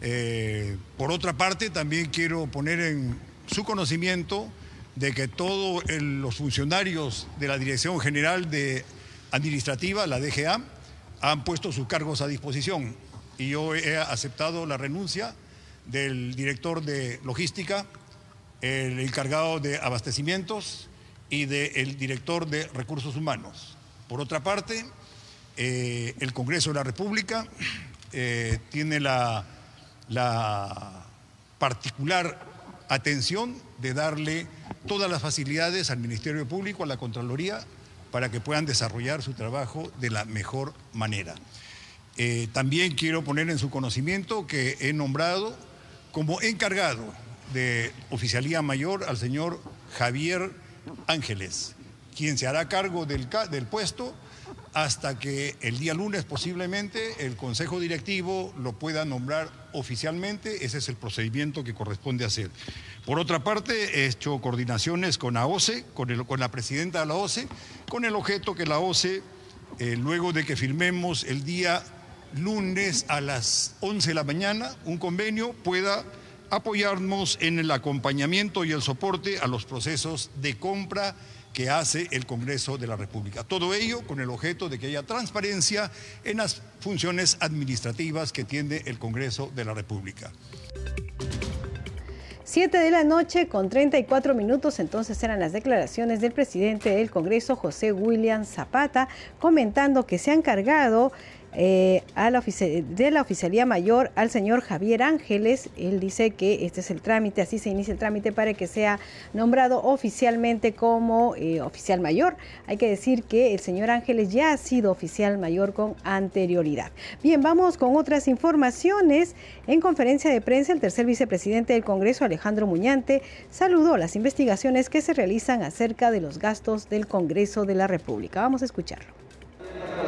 Eh, por otra parte, también quiero poner en su conocimiento de que todos los funcionarios de la Dirección General de Administrativa, la DGA, han puesto sus cargos a disposición y yo he aceptado la renuncia del director de logística, el encargado de abastecimientos y del director de recursos humanos. Por otra parte, eh, el Congreso de la República eh, tiene la, la particular atención de darle todas las facilidades al Ministerio Público, a la Contraloría, para que puedan desarrollar su trabajo de la mejor manera. Eh, también quiero poner en su conocimiento que he nombrado como encargado de oficialía mayor al señor Javier Ángeles, quien se hará cargo del, del puesto hasta que el día lunes posiblemente el Consejo Directivo lo pueda nombrar oficialmente. Ese es el procedimiento que corresponde hacer. Por otra parte, he hecho coordinaciones con AOCE, con, la presidenta de la OCE, con el objeto que la OCE, eh, luego de que firmemos el día lunes a las 11 de la mañana un convenio, pueda apoyarnos en el acompañamiento y el soporte a los procesos de compra que hace el Congreso de la República. Todo ello con el objeto de que haya transparencia en las funciones administrativas que tiene el Congreso de la República. Siete de la noche con 34 minutos, entonces eran las declaraciones del presidente del Congreso, José William Zapata, comentando que se han cargado eh, a la de la Oficialía Mayor al señor Javier Ángeles. Él dice que este es el trámite, así se inicia el trámite para que sea nombrado oficialmente como eh, oficial mayor. Hay que decir que el señor Ángeles ya ha sido oficial mayor con anterioridad. Bien, vamos con otras informaciones. En conferencia de prensa, el tercer vicepresidente del Congreso, Alejandro Muñante, saludó las investigaciones que se realizan acerca de los gastos del Congreso de la República. Vamos a escucharlo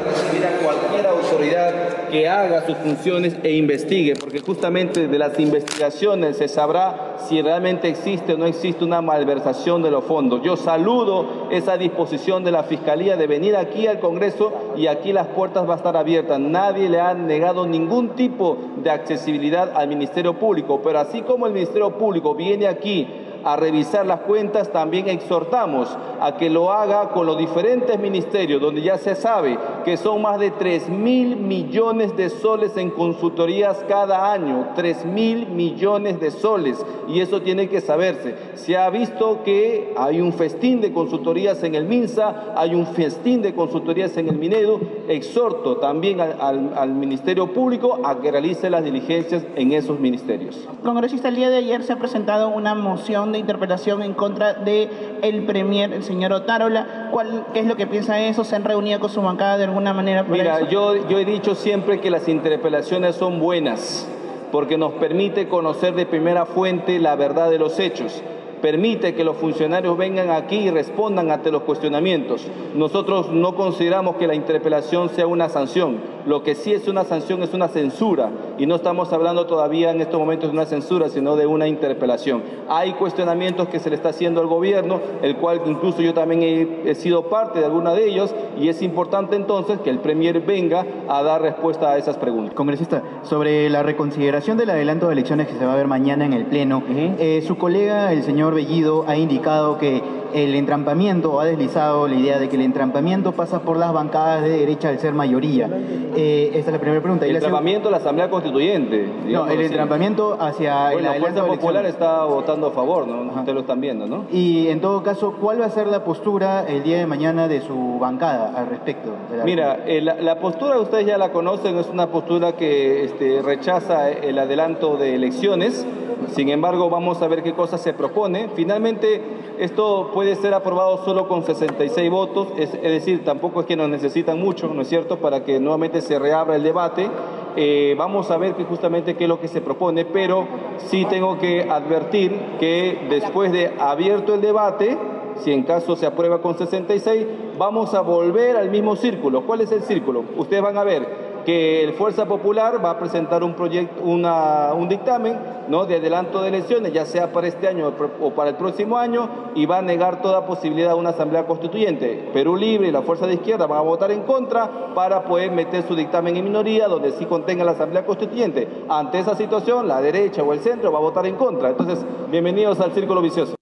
recibir a cualquier autoridad que haga sus funciones e investigue, porque justamente de las investigaciones se sabrá si realmente existe o no existe una malversación de los fondos. Yo saludo esa disposición de la Fiscalía de venir aquí al Congreso y aquí las puertas van a estar abiertas. Nadie le ha negado ningún tipo de accesibilidad al Ministerio Público, pero así como el Ministerio Público viene aquí a revisar las cuentas, también exhortamos a que lo haga con los diferentes ministerios, donde ya se sabe que son más de 3 mil millones de soles en consultorías cada año, 3 mil millones de soles, y eso tiene que saberse. Se ha visto que hay un festín de consultorías en el MINSA, hay un festín de consultorías en el Minedu, exhorto también al, Ministerio Público a que realice las diligencias en esos ministerios. Congresista, el día de ayer se ha presentado una moción interpelación en contra de el premier, el señor Otárola. ¿Cuál, ¿Qué es lo que piensa de eso? ¿Se han reunido con su bancada de alguna manera? para Mira, eso? yo, yo he dicho siempre que las interpelaciones son buenas porque nos permite conocer de primera fuente la verdad de los hechos. Permite que los funcionarios vengan aquí y respondan ante los cuestionamientos. Nosotros no consideramos que la interpelación sea una sanción. Lo que sí es una sanción es una censura. Y no estamos hablando todavía en estos momentos de una censura, sino de una interpelación. Hay cuestionamientos que se le está haciendo al gobierno, el cual incluso yo también he, he sido parte de alguna de ellos, y es importante entonces que el Premier venga a dar respuesta a esas preguntas. Congresista, sobre la reconsideración del adelanto de elecciones que se va a ver mañana en el Pleno, eh, su colega, el señor Bellido, ha indicado que el entrampamiento, o ha deslizado la idea de que el entrampamiento pasa por las bancadas de derecha al ser mayoría. Eh, esta es la primera pregunta. Y El entrampamiento de la Asamblea Constituyente. No, el así. entrampamiento hacia el Bueno, la Fuerza Popular elecciones. está votando a favor, ¿no? Ustedes lo están viendo, ¿no? Y en todo caso, ¿cuál va a ser la postura el día de mañana de su bancada al respecto? de la- Mira, eh, la, la postura ustedes ya la conocen, es una postura que este, rechaza el adelanto de elecciones. Sin embargo, vamos a ver qué cosa se propone. Finalmente, esto puede ser aprobado solo con 66 votos, es, decir, tampoco es que nos necesitan mucho, ¿no es cierto?, para que nuevamente se reabra el debate. Eh, vamos a ver que justamente qué es lo que se propone, pero sí tengo que advertir que después de abierto el debate, si en caso se aprueba con 66, vamos a volver al mismo círculo. ¿Cuál es el círculo? Ustedes van a ver que el Fuerza Popular va a presentar un proyecto, un dictamen ¿no? de adelanto de elecciones, ya sea para este año o para el próximo año, y va a negar toda posibilidad de una asamblea constituyente. Perú Libre y la Fuerza de Izquierda van a votar en contra para poder meter su dictamen en minoría, donde sí contenga la asamblea constituyente. Ante esa situación, la derecha o el centro va a votar en contra. Entonces, bienvenidos al círculo vicioso.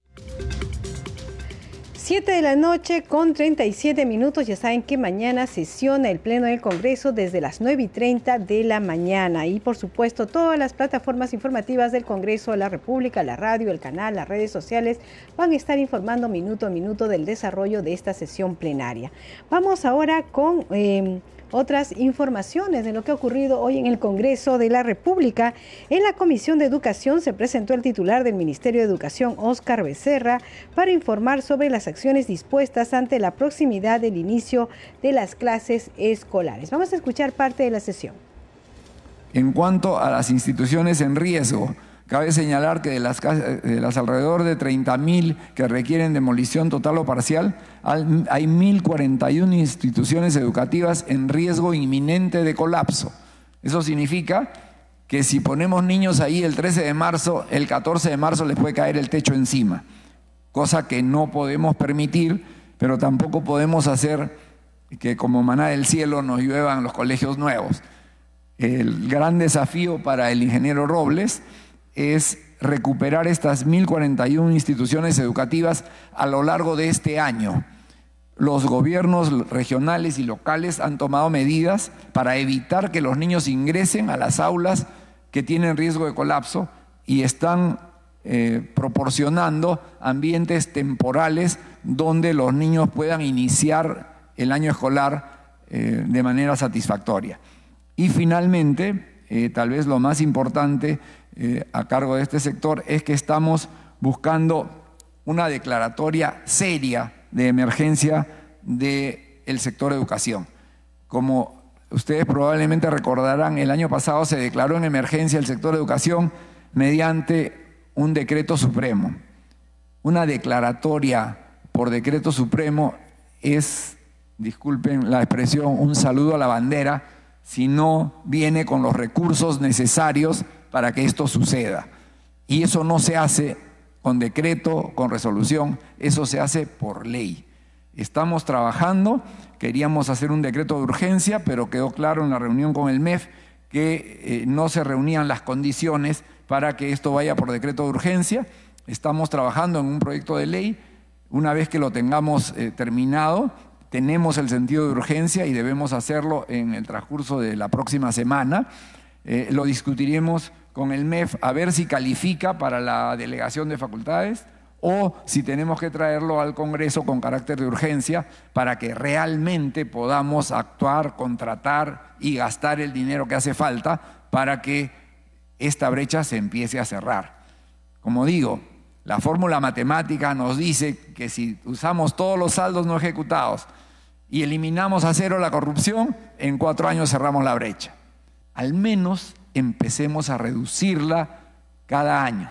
7 de la noche con 37 minutos. Ya saben que mañana sesiona el Pleno del Congreso desde las 9 y 30 de la mañana. Y por supuesto, todas las plataformas informativas del Congreso la República, la radio, el canal, las redes sociales, van a estar informando minuto a minuto del desarrollo de esta sesión plenaria. Vamos ahora con... eh, otras informaciones de lo que ha ocurrido hoy en el Congreso de la República. En la Comisión de Educación se presentó el titular del Ministerio de Educación, Óscar Becerra, para informar sobre las acciones dispuestas ante la proximidad del inicio de las clases escolares. Vamos a escuchar parte de la sesión. En cuanto a las instituciones en riesgo, cabe señalar que de las, alrededor de 30.000 que requieren demolición total o parcial, al- hay 1.041 instituciones educativas en riesgo inminente de colapso. Eso significa que si ponemos niños ahí el 13 de marzo, el 14 de marzo les puede caer el techo encima, cosa que no podemos permitir, pero tampoco podemos hacer que como maná del cielo nos lluevan los colegios nuevos. El gran desafío para el ingeniero Robles es recuperar estas 1.041 instituciones educativas a lo largo de este año. Los gobiernos regionales y locales han tomado medidas para evitar que los niños ingresen a las aulas que tienen riesgo de colapso y están eh, proporcionando ambientes temporales donde los niños puedan iniciar el año escolar eh, de manera satisfactoria. Y finalmente, eh, tal vez lo más importante eh, a cargo de este sector es que estamos buscando una declaratoria seria de emergencia del sector educación. Como ustedes probablemente recordarán, el año pasado se declaró en emergencia el sector educación mediante un decreto supremo. Una declaratoria por decreto supremo es, disculpen la expresión, un saludo a la bandera si no viene con los recursos necesarios para que esto suceda. Y eso no se hace con decreto, con resolución, eso se hace por ley. Estamos trabajando, queríamos hacer un decreto de urgencia, pero quedó claro en la reunión con el MEF que eh, no se reunían las condiciones para que esto vaya por decreto de urgencia. Estamos trabajando en un proyecto de ley. Una vez que lo tengamos eh, terminado, tenemos el sentido de urgencia y debemos hacerlo en el transcurso de la próxima semana. Eh, lo discutiremos con el MEF a ver si califica para la delegación de facultades o si tenemos que traerlo al Congreso con carácter de urgencia para que realmente podamos actuar, contratar y gastar el dinero que hace falta para que esta brecha se empiece a cerrar. Como digo, la fórmula matemática nos dice que si usamos todos los saldos no ejecutados y eliminamos a cero la corrupción, en cuatro años cerramos la brecha. Al menos empecemos a reducirla cada año.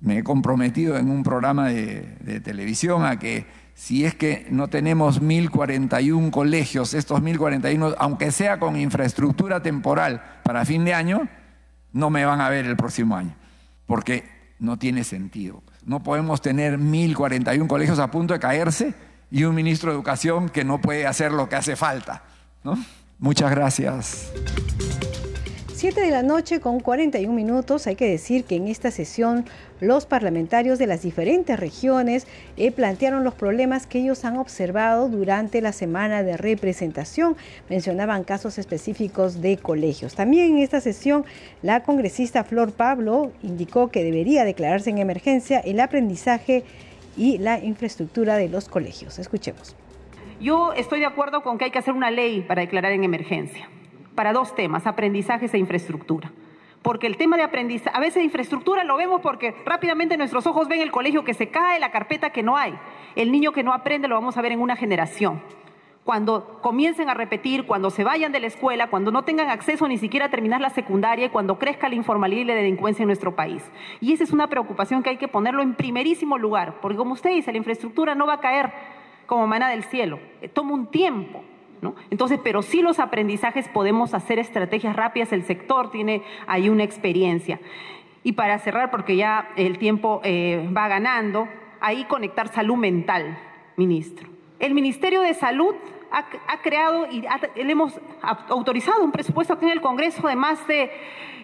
Me he comprometido en un programa de, televisión a que si es que no tenemos 1041 colegios, estos 1041, aunque sea con infraestructura temporal para fin de año, no me van a ver el próximo año, porque no tiene sentido. No podemos tener 1041 colegios a punto de caerse y un ministro de Educación que no puede hacer lo que hace falta. ¿no? Muchas gracias. 7 de la noche con 41 minutos. Hay que decir que en esta sesión los parlamentarios de las diferentes regiones eh, plantearon los problemas que ellos han observado durante la semana de representación. Mencionaban casos específicos de colegios. También en esta sesión la congresista Flor Pablo indicó que debería declararse en emergencia el aprendizaje y la infraestructura de los colegios. Escuchemos. Yo estoy de acuerdo con que hay que hacer una ley para declarar en emergencia para dos temas, aprendizajes e infraestructura. Porque el tema de aprendizaje, a veces infraestructura lo vemos porque rápidamente nuestros ojos ven el colegio que se cae, la carpeta que no hay. El niño que no aprende lo vamos a ver en una generación. Cuando comiencen a repetir, cuando se vayan de la escuela, cuando no tengan acceso ni siquiera a terminar la secundaria y cuando crezca la informalidad y la delincuencia en nuestro país. Y esa es una preocupación que hay que ponerlo en primerísimo lugar, porque como usted dice, la infraestructura no va a caer como maná del cielo, toma un tiempo. Entonces, pero sí los aprendizajes podemos hacer estrategias rápidas, el sector tiene ahí una experiencia. Y para cerrar, porque ya el tiempo eh, va ganando, ahí conectar salud mental, ministro. El Ministerio de Salud ha, creado y le hemos autorizado un presupuesto aquí en el Congreso de más de,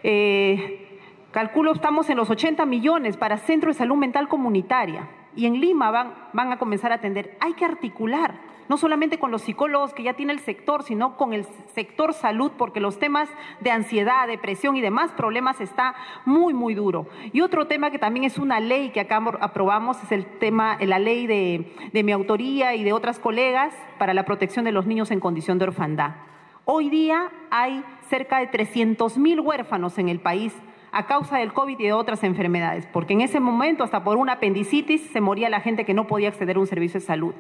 eh, calculo, estamos en los 80 millones para Centro de Salud Mental Comunitaria. Y en Lima van, van a comenzar a atender. Hay que articular no solamente con los psicólogos que ya tiene el sector, sino con el sector salud, porque los temas de ansiedad, depresión y demás problemas está muy, muy duro. Y otro tema que también es una ley que acá aprobamos es el tema, la ley de, de mi autoría y de otras colegas para la protección de los niños en condición de orfandad. Hoy día hay cerca de 300 mil huérfanos en el país a causa del COVID y de otras enfermedades, porque en ese momento hasta por una apendicitis se moría la gente que no podía acceder a un servicio de salud.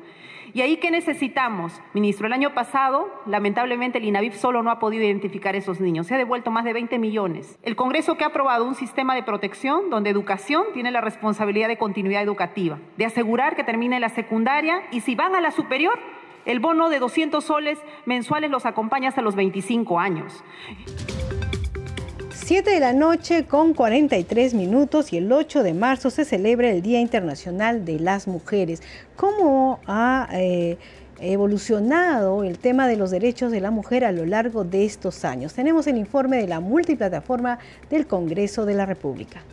¿Y ahí qué necesitamos? Ministro, el año pasado, lamentablemente, el INAVIF solo no ha podido identificar esos niños. Se ha devuelto más de 20 millones. El Congreso que ha aprobado un sistema de protección donde educación tiene la responsabilidad de continuidad educativa, de asegurar que termine la secundaria y si van a la superior, el bono de 200 soles mensuales los acompaña hasta los 25 años. 7 de la noche con 43 minutos y el 8 de marzo se celebra el Día Internacional de las Mujeres. ¿Cómo ha eh, evolucionado el tema de los derechos de la mujer a lo largo de estos años? Tenemos el informe de la multiplataforma del Congreso de la República.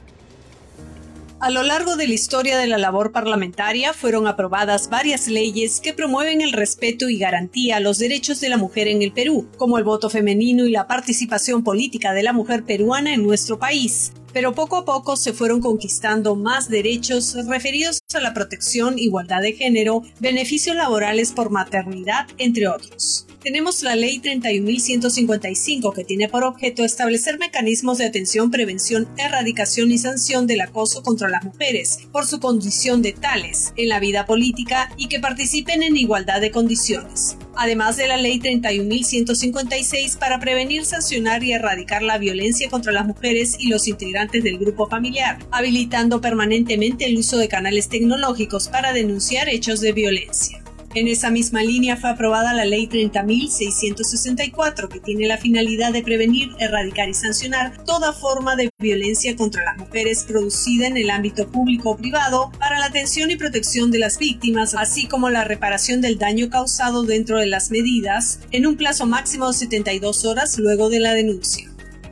A lo largo de la historia de la labor parlamentaria fueron aprobadas varias leyes que promueven el respeto y garantía a los derechos de la mujer en el Perú, como el voto femenino y la participación política de la mujer peruana en nuestro país. Pero poco a poco se fueron conquistando más derechos referidos a la protección, igualdad de género, beneficios laborales por maternidad, entre otros tenemos la Ley 31.155 que tiene por objeto establecer mecanismos de atención, prevención, erradicación y sanción del acoso contra las mujeres por su condición de tales en la vida política y que participen en igualdad de condiciones. Además de la Ley 31.156 para prevenir, sancionar y erradicar la violencia contra las mujeres y los integrantes del grupo familiar, habilitando permanentemente el uso de canales tecnológicos para denunciar hechos de violencia. En esa misma línea fue aprobada la Ley 30.664, que tiene la finalidad de prevenir, erradicar y sancionar toda forma de violencia contra las mujeres producida en el ámbito público o privado para la atención y protección de las víctimas, así como la reparación del daño causado dentro de las medidas, en un plazo máximo de 72 horas luego de la denuncia.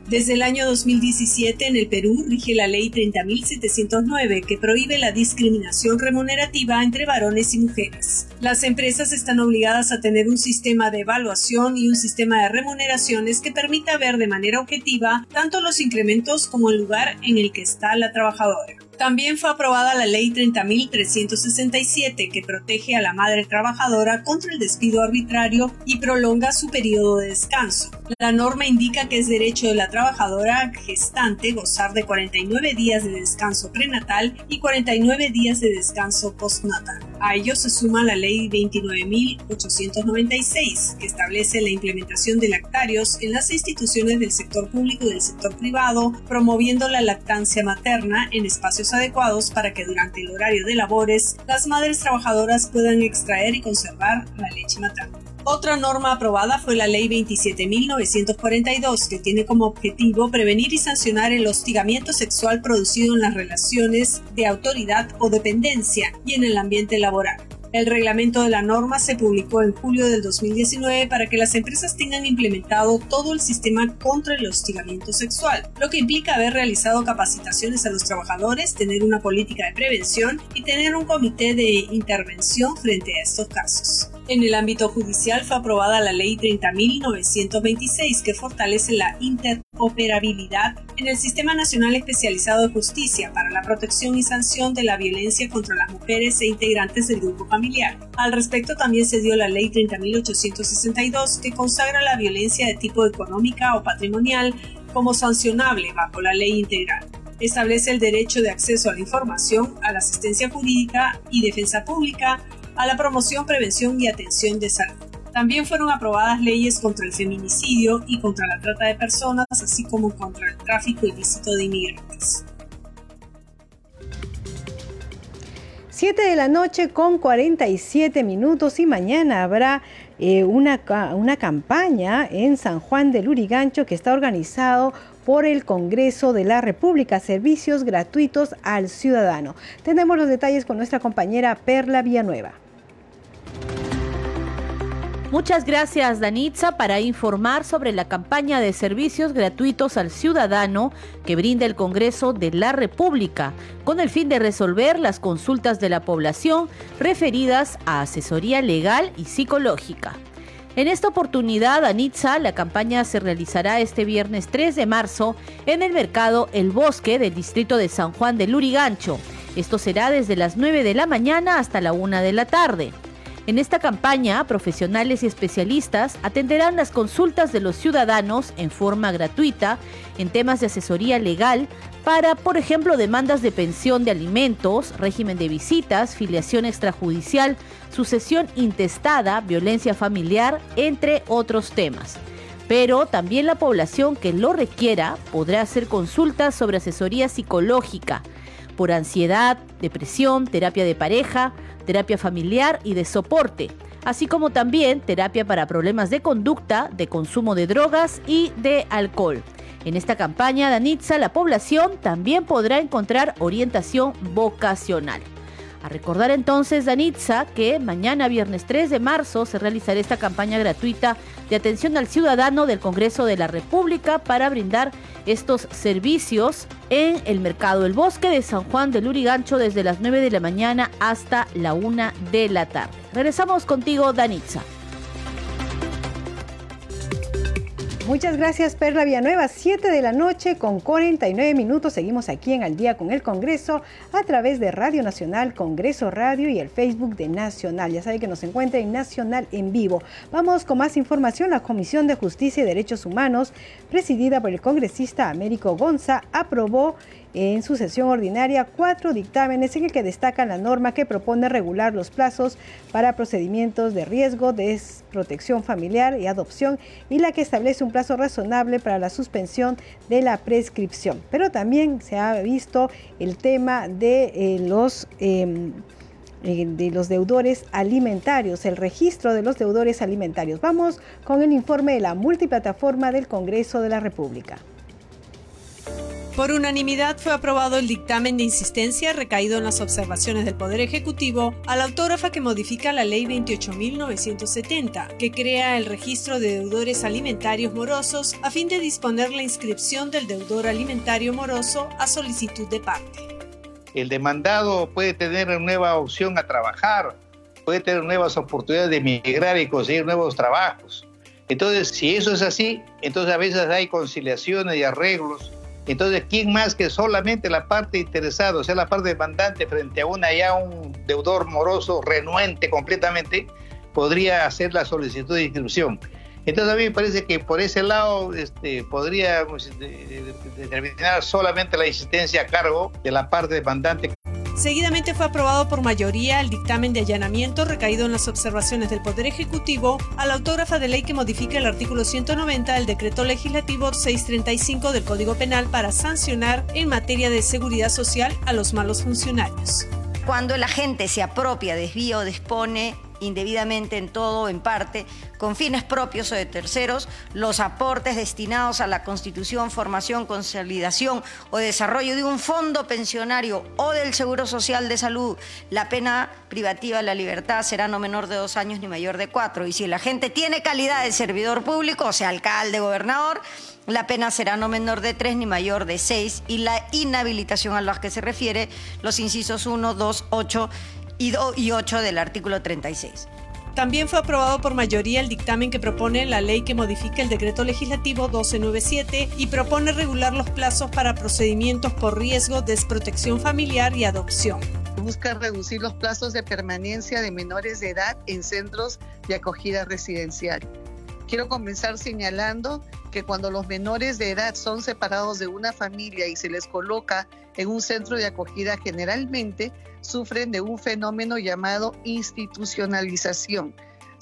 Desde el año 2017 en el Perú rige la ley 30.709 que prohíbe la discriminación remunerativa entre varones y mujeres. Las empresas están obligadas a tener un sistema de evaluación y un sistema de remuneraciones que permita ver de manera objetiva tanto los incrementos como el lugar en el que está la trabajadora. También fue aprobada la Ley 30.367 que protege a la madre trabajadora contra el despido arbitrario y prolonga su periodo de descanso. La norma indica que es derecho de la trabajadora gestante gozar de 49 días de descanso prenatal y 49 días de descanso postnatal. A ello se suma la Ley 29.896 que establece la implementación de lactarios en las instituciones del sector público y del sector privado, promoviendo la lactancia materna en espacios adecuados para que durante el horario de labores las madres trabajadoras puedan extraer y conservar la leche materna. Otra norma aprobada fue la Ley 27.942, que tiene como objetivo prevenir y sancionar el hostigamiento sexual producido en las relaciones de autoridad o dependencia y en el ambiente laboral. El reglamento de la norma se publicó en julio del 2019 para que las empresas tengan implementado todo el sistema contra el hostigamiento sexual, lo que implica haber realizado capacitaciones a los trabajadores, tener una política de prevención y tener un comité de intervención frente a estos casos. En el ámbito judicial fue aprobada la Ley 30.926 que fortalece la interoperabilidad en el Sistema Nacional Especializado de Justicia para la protección y sanción de la violencia contra las mujeres e integrantes del grupo familiar. Al respecto también se dio la Ley 30.862 que consagra la violencia de tipo económica o patrimonial como sancionable bajo la ley integral establece el derecho de acceso a la información, a la asistencia jurídica y defensa pública, a la promoción, prevención y atención de salud. También fueron aprobadas leyes contra el feminicidio y contra la trata de personas, así como contra el tráfico ilícito de inmigrantes. 7 de la noche con 47 minutos y mañana habrá eh, una, una campaña en San Juan del Urigancho que está organizado por el Congreso de la República, servicios gratuitos al ciudadano. Tenemos los detalles con nuestra compañera Perla Villanueva. Muchas gracias, Danitza, para informar sobre la campaña de servicios gratuitos al ciudadano que brinda el Congreso de la República, con el fin de resolver las consultas de la población referidas a asesoría legal y psicológica. En esta oportunidad, Danitza, la campaña se realizará este viernes 3 de marzo en el mercado El Bosque del distrito de San Juan de Lurigancho. Esto será desde las 9 de la mañana hasta la 1 de la tarde. En esta campaña, profesionales y especialistas atenderán las consultas de los ciudadanos en forma gratuita en temas de asesoría legal para, por ejemplo, demandas de pensión de alimentos, régimen de visitas, filiación extrajudicial, sucesión intestada, violencia familiar, entre otros temas. Pero también la población que lo requiera podrá hacer consultas sobre asesoría psicológica por ansiedad, depresión, terapia de pareja, terapia familiar y de soporte, así como también terapia para problemas de conducta, de consumo de drogas y de alcohol. En esta campaña de Anitza, la población también podrá encontrar orientación vocacional. A recordar entonces, Danitza, que mañana viernes 3 de marzo se realizará esta campaña gratuita de atención al ciudadano del Congreso de la República para brindar estos servicios en el Mercado del Bosque de San Juan del Urigancho desde las 9 de la mañana hasta la 1 de la tarde. Regresamos contigo, Danitza. Muchas gracias Perla Villanueva, 7 de la noche con 49 minutos. Seguimos aquí en Al día con el Congreso a través de Radio Nacional, Congreso Radio y el Facebook de Nacional. Ya sabe que nos encuentra en Nacional en vivo. Vamos con más información. La Comisión de Justicia y Derechos Humanos, presidida por el congresista Américo Gonza, aprobó en su sesión ordinaria cuatro dictámenes en el que destacan la norma que propone regular los plazos para procedimientos de riesgo, de protección familiar y adopción y la que establece un plazo razonable para la suspensión de la prescripción. Pero también se ha visto el tema de eh. Em, eh, de los deudores alimentarios, el registro de los deudores alimentarios. Vamos con el informe de la multiplataforma del Congreso de la República. Por unanimidad fue aprobado el dictamen de insistencia recaído en las observaciones del Poder Ejecutivo a la autógrafa que modifica la Ley 28.970, que crea el registro de deudores alimentarios morosos a fin de disponer la inscripción del deudor alimentario moroso a solicitud de parte. El demandado puede tener una nueva opción a trabajar, puede tener nuevas oportunidades de emigrar y conseguir nuevos trabajos. Entonces, si eso es así, entonces a veces hay conciliaciones y arreglos entonces, ¿quién más que solamente la parte interesada, o sea, la parte demandante frente a una ya un deudor moroso renuente completamente, podría hacer la solicitud de inscripción? Entonces a mí me parece que por ese lado este, podríamos determinar solamente la existencia a cargo de la parte demandante. Seguidamente fue aprobado por mayoría el dictamen de allanamiento recaído en las observaciones del Poder Ejecutivo a la autógrafa de ley que modifica el artículo 190 del Decreto Legislativo 635 del Código Penal para sancionar en materia de seguridad social a los malos funcionarios. Cuando la gente se apropia, desvía o dispone indebidamente en todo o en parte, con fines propios o de terceros, los aportes destinados a la constitución, formación, consolidación o desarrollo de un fondo pensionario o del Seguro Social de Salud, la pena privativa de la libertad será no menor de dos años ni mayor de cuatro. Y si la gente tiene calidad de servidor público, o sea, alcalde, gobernador, la pena será no menor de tres ni mayor de seis y la inhabilitación a la que se refiere los incisos 1, 2, 8 y 8 del artículo 36. También fue aprobado por mayoría el dictamen que propone la ley que modifica el decreto legislativo 1297 y propone regular los plazos para procedimientos por riesgo, desprotección familiar y adopción. Busca reducir los plazos de permanencia de menores de edad en centros de acogida residencial. Quiero comenzar señalando que cuando los menores de edad son separados de una familia y se les coloca en un centro de acogida, generalmente sufren de un fenómeno llamado institucionalización,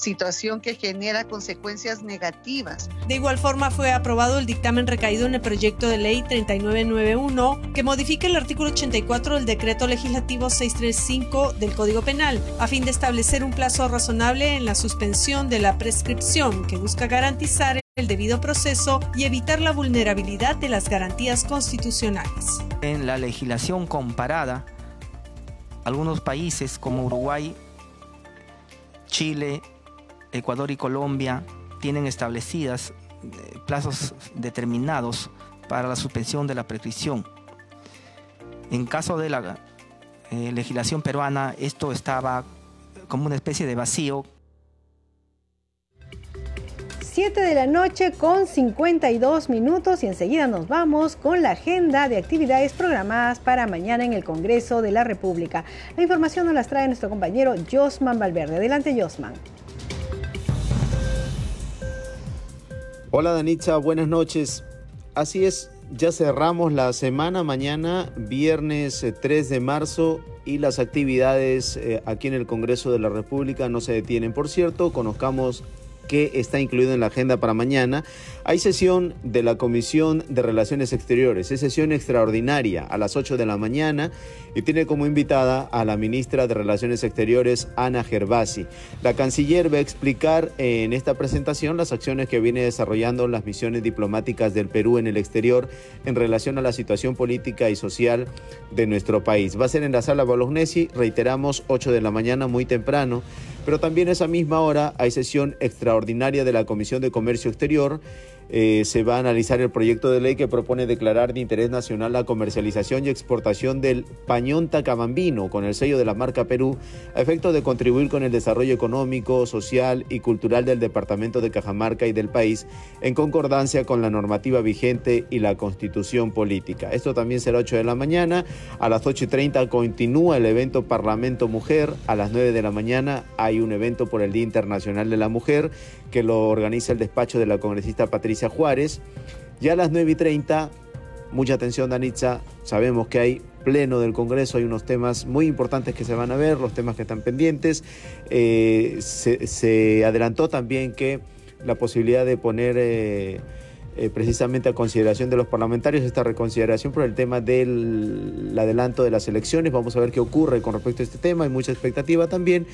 situación que genera consecuencias negativas. De igual forma fue aprobado el dictamen recaído en el proyecto de ley 3991 que modifica el artículo 84 del decreto legislativo 635 del Código Penal a fin de establecer un plazo razonable en la suspensión de la prescripción que busca garantizar el debido proceso y evitar la vulnerabilidad de las garantías constitucionales. En la legislación comparada, algunos países como Uruguay, Chile, Ecuador y Colombia tienen establecidas eh, plazos determinados para la suspensión de la prescripción. En caso de la eh, legislación peruana, esto estaba como una especie de vacío 7 de la noche con 52 minutos y enseguida nos vamos con la agenda de actividades programadas para mañana en el Congreso de la República. La información nos las trae nuestro compañero Josman Valverde. Adelante, Josman. Hola Danitza, buenas noches. Así es, ya cerramos la semana mañana, viernes 3 eh, de marzo, y las actividades eh, aquí en el Congreso de la República no se detienen. Por cierto, conozcamos que está incluido en la agenda para mañana. Hay sesión de la Comisión de Relaciones Exteriores, es sesión extraordinaria a las 8 de la mañana y tiene como invitada a la ministra de Relaciones Exteriores, Ana Gervasi. La canciller va a explicar en esta presentación las acciones que viene desarrollando las misiones diplomáticas del Perú en el exterior en relación a la situación política y social de nuestro país. Va a ser en la sala Bolognesi, reiteramos, 8 de la mañana, muy temprano. Pero también a esa misma hora hay sesión extraordinaria de la Comisión de Comercio Exterior eh, se va a analizar el proyecto de ley que propone declarar de interés nacional la comercialización y exportación del pañón tacamambino con el sello de la marca Perú a efecto de contribuir con el desarrollo económico, social y cultural del departamento de Cajamarca y del país en concordancia con la normativa vigente y la constitución política. Esto también será 8 de la mañana. A las 8 y 30 continúa el evento Parlamento Mujer. A las 9 de la mañana hay un evento por el Día Internacional de la Mujer que lo organiza el despacho de la congresista Patricia Juárez. Ya a las 9 y 30, mucha atención Danitza, sabemos que hay pleno del Congreso, hay unos temas muy importantes que se van a ver, los temas que están pendientes. Eh, se, adelantó también que la posibilidad de poner... Eh, eh, precisamente a consideración de los parlamentarios esta reconsideración por el tema del adelanto de las elecciones. Vamos a ver qué ocurre con respecto a este tema, hay mucha expectativa también.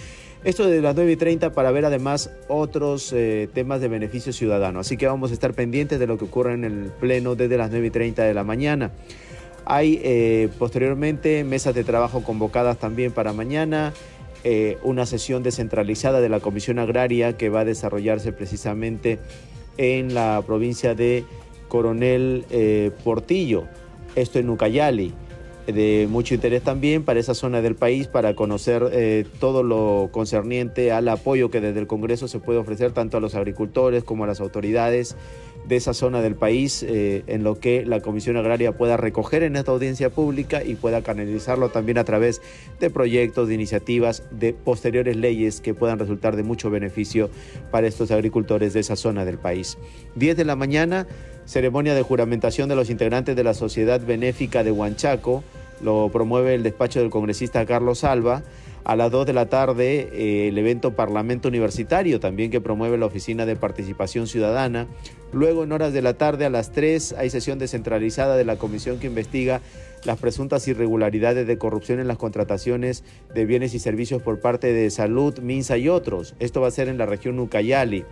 Esto de las 9 y 30 para ver además otros eh, temas de beneficio ciudadano. Así que vamos a estar pendientes de lo que ocurre en el Pleno desde las 9 y 30 de la mañana. Hay eh, posteriormente mesas de trabajo convocadas también para mañana, una sesión descentralizada de la Comisión Agraria que va a desarrollarse precisamente en la provincia de Coronel eh, Portillo, esto en Ucayali. De mucho interés también para esa zona del país, para conocer eh, todo lo concerniente al apoyo que desde el Congreso se puede ofrecer tanto a los agricultores como a las autoridades de esa zona del país, eh, en lo que la Comisión Agraria pueda recoger en esta audiencia pública y pueda canalizarlo también a través de proyectos, de iniciativas, de posteriores leyes que puedan resultar de mucho beneficio para estos agricultores de esa zona del país. 10 de la mañana, ceremonia de juramentación de los integrantes de la Sociedad Benéfica de Huanchaco, lo promueve el despacho del congresista Carlos Alba. A las 2 de la tarde, eh, el evento Parlamento Universitario, también que promueve la Oficina de Participación Ciudadana. Luego, en horas de la tarde, a las 3, hay sesión descentralizada de la comisión que investiga las presuntas irregularidades de corrupción en las contrataciones de bienes y servicios por parte de Salud, Minsa y otros. Esto va a ser en la región Ucayali.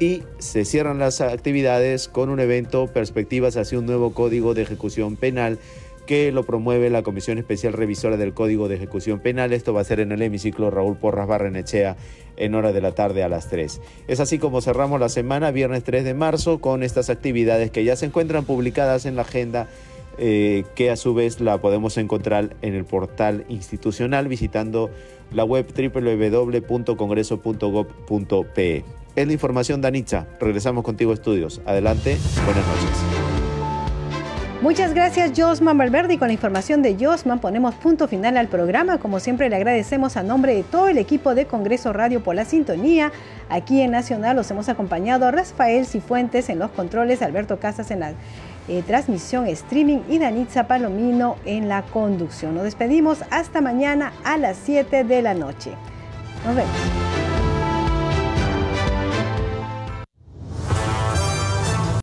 Y se cierran las actividades con un evento Perspectivas hacia un nuevo código de ejecución penal que lo promueve la Comisión Especial Revisora del Código de Ejecución Penal. Esto va a ser en el hemiciclo Raúl Porras Barrenechea en hora de la tarde a las 3. Es así como cerramos la semana, viernes 3 de marzo, con estas actividades que ya se encuentran publicadas en la agenda. Eh, que a su vez la podemos encontrar en el portal institucional visitando la web www.congreso.gov.pe. Es la información, Danitza. Regresamos contigo estudios. Adelante, buenas noches. Muchas gracias Josman Valverde con la información de Josman ponemos punto final al programa. Como siempre le agradecemos a nombre de todo el equipo de Congreso Radio por la sintonía. Aquí en Nacional los hemos acompañado Rafael Cifuentes en los controles, Alberto Casas en la eh, transmisión streaming y Danitza Palomino en la conducción. Nos despedimos hasta mañana a las 7 de la noche. Nos vemos.